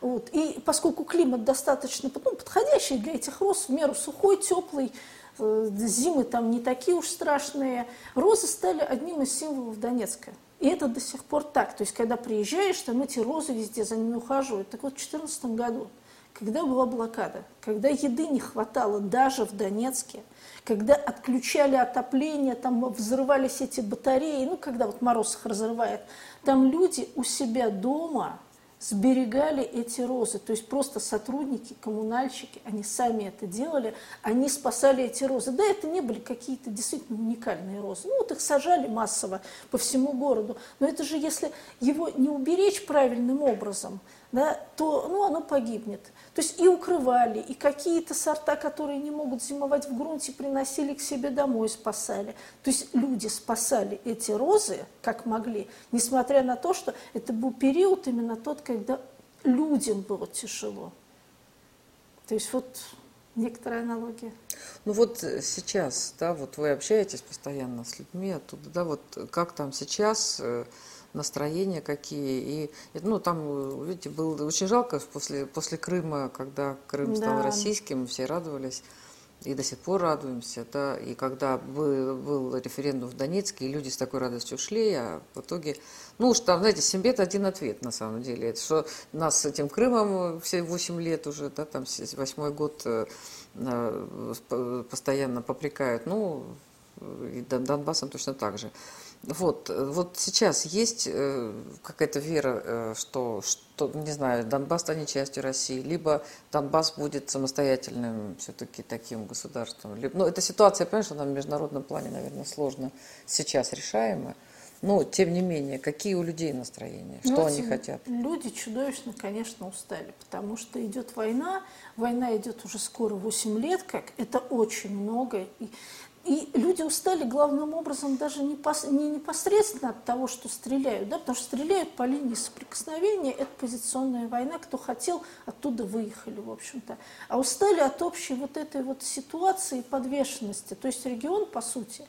Вот. И поскольку климат достаточно ну, подходящий для этих роз, в меру сухой, теплый, э, зимы там не такие уж страшные, розы стали одним из символов Донецка. И это до сих пор так. То есть, когда приезжаешь, там эти розы везде за ними ухаживают. Так вот, в 2014 году, когда была блокада, когда еды не хватало даже в Донецке, когда отключали отопление, там взрывались эти батареи, ну, когда вот мороз их разрывает, там люди у себя дома сберегали эти розы. То есть просто сотрудники, коммунальщики, они сами это делали, они спасали эти розы. Да, это не были какие-то действительно уникальные розы. Ну вот их сажали массово по всему городу. Но это же если его не уберечь правильным образом, да, то ну, оно погибнет. То есть и укрывали, и какие-то сорта, которые не могут зимовать в грунте, приносили к себе домой, спасали. То есть люди спасали эти розы, как могли, несмотря на то, что это был период именно тот, когда людям было тяжело. То есть вот некоторая аналогия. Ну вот сейчас, да, вот вы общаетесь постоянно с людьми оттуда, да, вот как там сейчас э, настроения какие. И, ну, там, видите, было очень жалко после, после Крыма, когда Крым да. стал российским, все радовались. И до сих пор радуемся, да, и когда был, был референдум в Донецке, и люди с такой радостью ушли, а в итоге, ну уж там, знаете, Симбет один ответ на самом деле, это что нас с этим Крымом все 8 лет уже, да, там восьмой год э, э, постоянно попрекают, ну, и Донбассом точно так же. Вот, вот сейчас есть э, какая-то вера, э, что, что, не знаю, Донбасс станет частью России, либо Донбасс будет самостоятельным все-таки таким государством. Либо, ну, эта ситуация, понимаешь, она в международном плане, наверное, сложно сейчас решаема. Но, тем не менее, какие у людей настроения? Что ну, они хотят? Люди чудовищно, конечно, устали, потому что идет война. Война идет уже скоро 8 лет, как это очень много. И и люди устали главным образом даже не, пос, не непосредственно от того, что стреляют, да, потому что стреляют по линии соприкосновения, это позиционная война, кто хотел, оттуда выехали, в общем-то. А устали от общей вот этой вот ситуации подвешенности. То есть регион, по сути,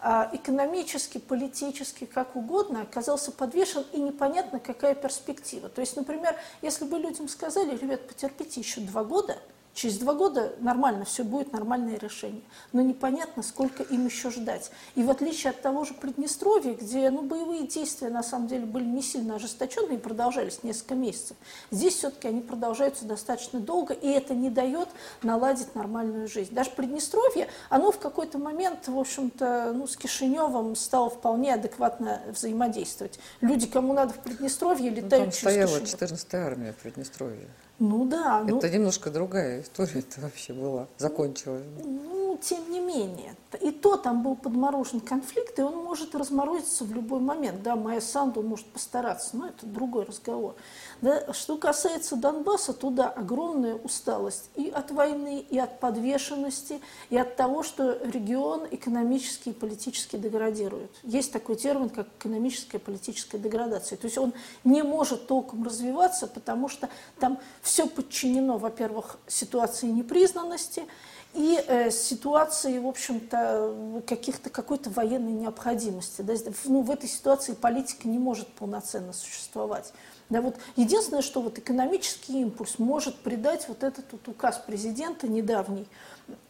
а, экономически, политически, как угодно, оказался подвешен, и непонятно, какая перспектива. То есть, например, если бы людям сказали, ребят, потерпите еще два года – Через два года нормально, все будет нормальное решение. Но непонятно, сколько им еще ждать. И в отличие от того же Приднестровья, где ну, боевые действия на самом деле были не сильно ожесточенные и продолжались несколько месяцев, здесь все-таки они продолжаются достаточно долго, и это не дает наладить нормальную жизнь. Даже Приднестровье, оно в какой-то момент, в общем-то, ну, с Кишиневым стало вполне адекватно взаимодействовать. Люди, кому надо в Приднестровье, летают ну, там через стояла 14-я армия в Приднестровье. Ну да. Это ну, немножко другая история это вообще была, закончилась. Ну, тем не менее, и то там был подморожен конфликт, и он может разморозиться в любой момент. Да, Майя Санду может постараться, но это другой разговор. Да, что касается Донбасса, туда огромная усталость и от войны, и от подвешенности, и от того, что регион экономически и политически деградирует. Есть такой термин, как экономическая и политическая деградация. То есть он не может толком развиваться, потому что там все подчинено, во-первых, ситуации непризнанности, и э, ситуации, в общем-то, каких-то какой-то военной необходимости. Да, ну, в этой ситуации политика не может полноценно существовать. Да, вот единственное, что вот экономический импульс может придать вот этот вот указ президента недавний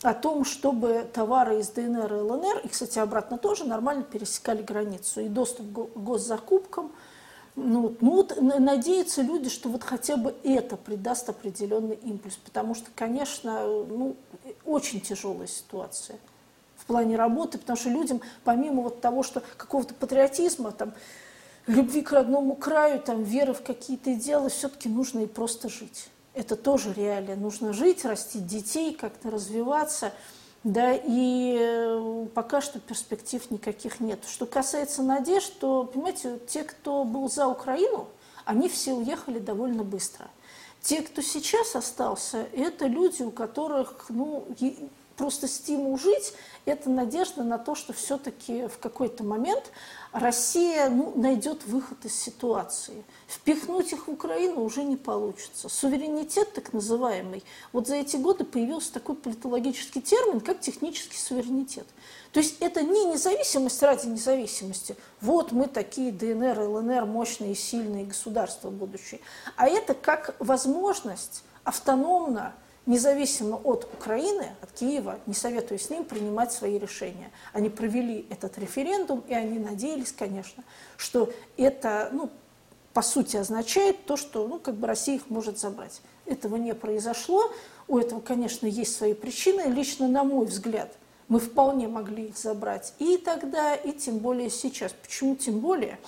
о том, чтобы товары из ДНР и ЛНР, и, кстати, обратно тоже нормально пересекали границу, и доступ к госзакупкам, ну, ну вот надеются люди, что вот хотя бы это придаст определенный импульс, потому что, конечно, ну, очень тяжелая ситуация в плане работы, потому что людям, помимо вот того, что какого-то патриотизма, там, любви к родному краю, там, веры в какие-то идеалы, все-таки нужно и просто жить. Это тоже реалия. Нужно жить, растить детей, как-то развиваться. Да, и э, пока что перспектив никаких нет. Что касается надежд, то, понимаете, те, кто был за Украину, они все уехали довольно быстро. Те, кто сейчас остался, это люди, у которых ну, просто стимул жить, это надежда на то, что все-таки в какой-то момент Россия ну, найдет выход из ситуации. Впихнуть их в Украину уже не получится. Суверенитет так называемый, вот за эти годы появился такой политологический термин, как технический суверенитет. То есть это не независимость ради независимости. Вот мы такие ДНР, ЛНР, мощные, сильные государства будущие. А это как возможность автономно независимо от Украины, от Киева, не советую с ним принимать свои решения. Они провели этот референдум, и они надеялись, конечно, что это, ну, по сути, означает то, что ну, как бы Россия их может забрать. Этого не произошло. У этого, конечно, есть свои причины. Лично, на мой взгляд, мы вполне могли их забрать и тогда, и тем более сейчас. Почему тем более?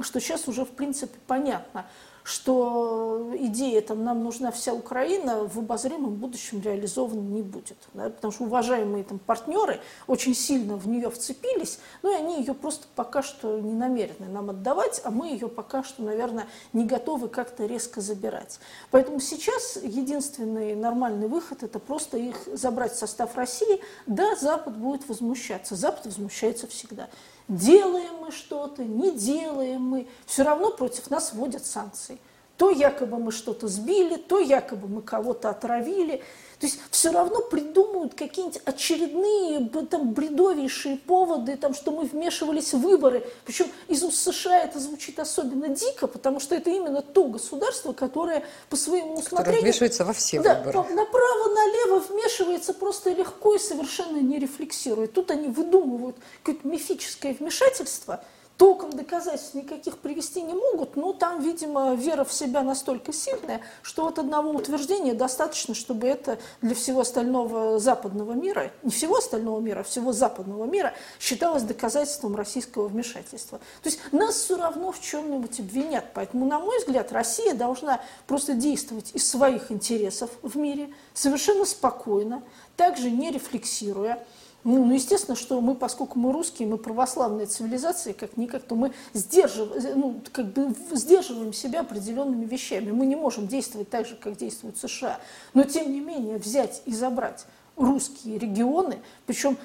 Что сейчас уже, в принципе, понятно – что идея там «нам нужна вся Украина» в обозримом будущем реализована не будет. Да, потому что уважаемые там партнеры очень сильно в нее вцепились, ну и они ее просто пока что не намерены нам отдавать, а мы ее пока что, наверное, не готовы как-то резко забирать. Поэтому сейчас единственный нормальный выход – это просто их забрать в состав России. Да, Запад будет возмущаться. Запад возмущается всегда. Делаем мы что-то, не делаем мы, все равно против нас вводят санкции. То якобы мы что-то сбили, то якобы мы кого-то отравили. То есть все равно придумывают какие-нибудь очередные там, бредовейшие поводы, там, что мы вмешивались в выборы. Причем из уст США это звучит особенно дико, потому что это именно то государство, которое по своему усмотрению... Которое вмешивается во все да, выборы. Направо-налево вмешивается просто легко и совершенно не рефлексирует. Тут они выдумывают какое-то мифическое вмешательство – толком доказательств никаких привести не могут, но там, видимо, вера в себя настолько сильная, что от одного утверждения достаточно, чтобы это для всего остального западного мира, не всего остального мира, а всего западного мира считалось доказательством российского вмешательства. То есть нас все равно в чем-нибудь обвинят. Поэтому, на мой взгляд, Россия должна просто действовать из своих интересов в мире, совершенно спокойно, также не рефлексируя, ну, ну, естественно, что мы, поскольку мы русские, мы православная цивилизация, как никак, то мы сдерживаем, ну, как бы сдерживаем себя определенными вещами. Мы не можем действовать так же, как действуют США. Но, тем не менее, взять и забрать русские регионы, причем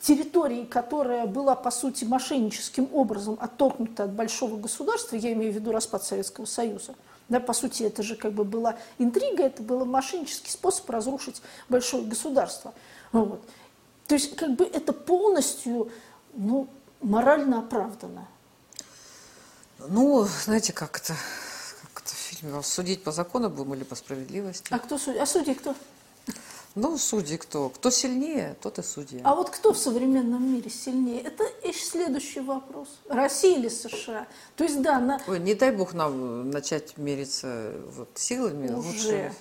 территории, которая была, по сути, мошенническим образом оттолкнута от большого государства, я имею в виду распад Советского Союза, да, по сути, это же как бы была интрига, это был мошеннический способ разрушить большое государство. Вот. То есть как бы это полностью ну, морально оправдано. Ну, знаете, как это, как это в фильме, судить по закону будем или по справедливости? А кто судит? А судьи кто? Ну, судьи кто? Кто сильнее, тот и судья. А вот кто в современном мире сильнее? Это следующий вопрос. Россия или США? То есть, да, на... Ой, не дай бог нам начать мериться вот, силами. Уже. Лучше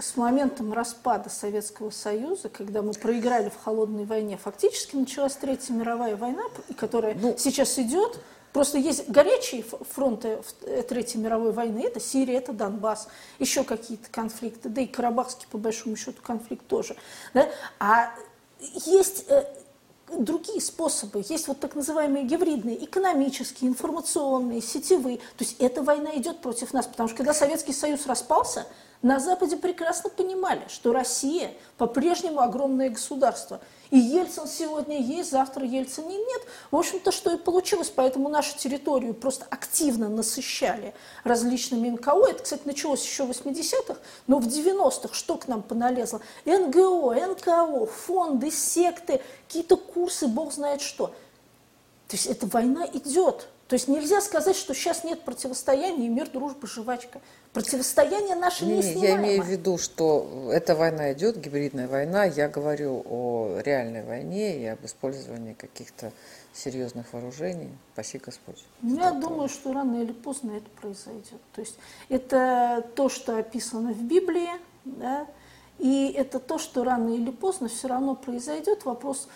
с моментом распада Советского Союза, когда мы проиграли в холодной войне, фактически началась Третья мировая война, которая ну, сейчас идет. Просто есть горячие фронты э, Третьей мировой войны, это Сирия, это Донбасс, еще какие-то конфликты, да и Карабахский, по большому счету, конфликт тоже. Да? А есть э, другие способы. Есть вот так называемые гибридные, экономические, информационные, сетевые. То есть эта война идет против нас, потому что когда Советский Союз распался, на Западе прекрасно понимали, что Россия по-прежнему огромное государство. И Ельцин сегодня есть, завтра Ельцина нет. В общем-то, что и получилось. Поэтому нашу территорию просто активно насыщали различными НКО. Это, кстати, началось еще в 80-х, но в 90-х что к нам поналезло? НГО, НКО, фонды, секты, какие-то курсы, бог знает что. То есть эта война идет. То есть нельзя сказать, что сейчас нет противостояния, и мир, дружба, жвачка. Противостояние наше не, не Я имею в виду, что эта война идет, гибридная война. Я говорю о реальной войне и об использовании каких-то серьезных вооружений. Спаси Господь. Ну, я это думаю, что рано или поздно это произойдет. То есть это то, что описано в Библии, да, и это то, что рано или поздно все равно произойдет. Вопрос,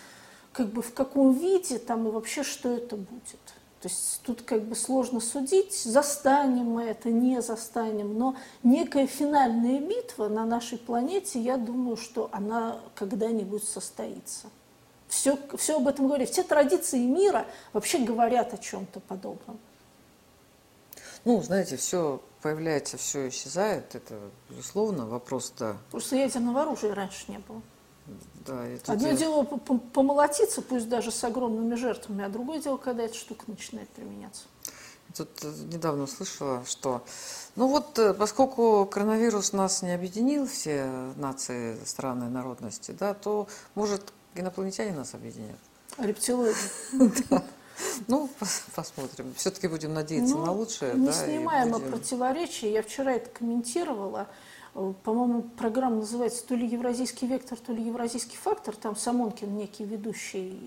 как бы в каком виде там и вообще, что это будет. То есть тут как бы сложно судить, застанем мы это, не застанем, но некая финальная битва на нашей планете, я думаю, что она когда-нибудь состоится. Все, все об этом говорит. Все традиции мира вообще говорят о чем-то подобном. Ну, знаете, все появляется, все исчезает, это, безусловно, вопрос, да. Просто ядерного оружия раньше не было. Да, это Одно дело помолотиться, пусть даже с огромными жертвами, а другое дело, когда эта штука начинает применяться. Тут э, недавно услышала, что, ну вот, э, поскольку коронавирус нас не объединил, все нации, страны, народности, да, то, может, инопланетяне нас объединят. А рептилоиды? Ну, посмотрим. Все-таки будем надеяться ну, на лучшее. Неснимаемо да, противоречие. Я вчера это комментировала. Э, по-моему, программа называется то ли «Евразийский вектор», то ли «Евразийский фактор», там Самонкин некий ведущий.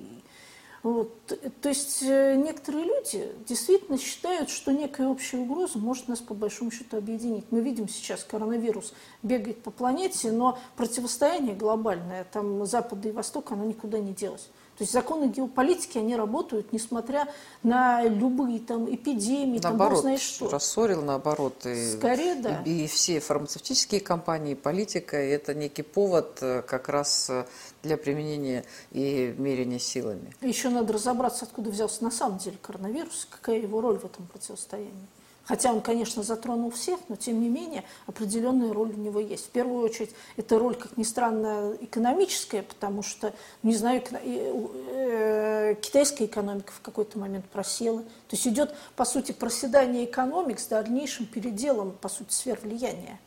Вот. То есть э, некоторые люди действительно считают, что некая общая угроза может нас по большому счету объединить. Мы видим сейчас, коронавирус бегает по планете, но противостояние глобальное, там Запада и Востока, оно никуда не делось. То есть законы геополитики, они работают, несмотря на любые там эпидемии, наоборот, там, знаешь что. рассорил, наоборот. И, Скорее, да. И, и все фармацевтические компании, политика, это некий повод э, как раз э, для применения и мерения силами. Еще надо разобраться, откуда взялся на самом деле коронавирус, какая его роль в этом противостоянии. Хотя он, конечно, затронул всех, но тем не менее определенная роль у него есть. В первую очередь, это роль, как ни странно, экономическая, потому что, не знаю, э, китайская экономика в какой-то момент просела. То есть идет, по сути, проседание экономик с дальнейшим переделом, по сути, сфер влияния.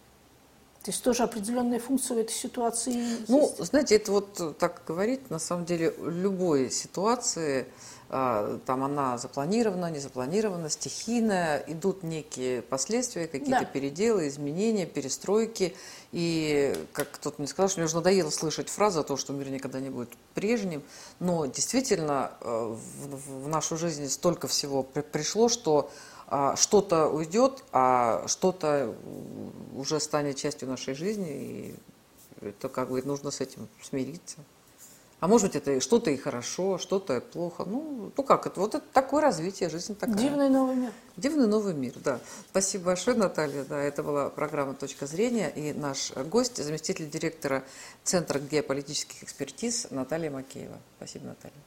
То есть тоже определенная функция в этой ситуации Ну, есть. знаете, это вот так говорить, на самом деле, любой ситуации – там она запланирована, не запланирована, стихийная, идут некие последствия, какие-то да. переделы, изменения, перестройки. И, как кто-то мне сказал, что мне уже надоело слышать фразу о том, что мир никогда не будет прежним, но действительно э, в, в нашу жизнь столько всего при, пришло, что а, что-то уйдет, а что-то уже станет частью нашей жизни, и это как бы нужно с этим смириться. А может быть, это что-то и хорошо, что-то и плохо. Ну, ну как это? Вот это такое развитие, жизнь такая. Дивный новый мир. Дивный новый мир, да. Спасибо большое, Наталья. Да, это была программа «Точка зрения». И наш гость, заместитель директора Центра геополитических экспертиз Наталья Макеева. Спасибо, Наталья.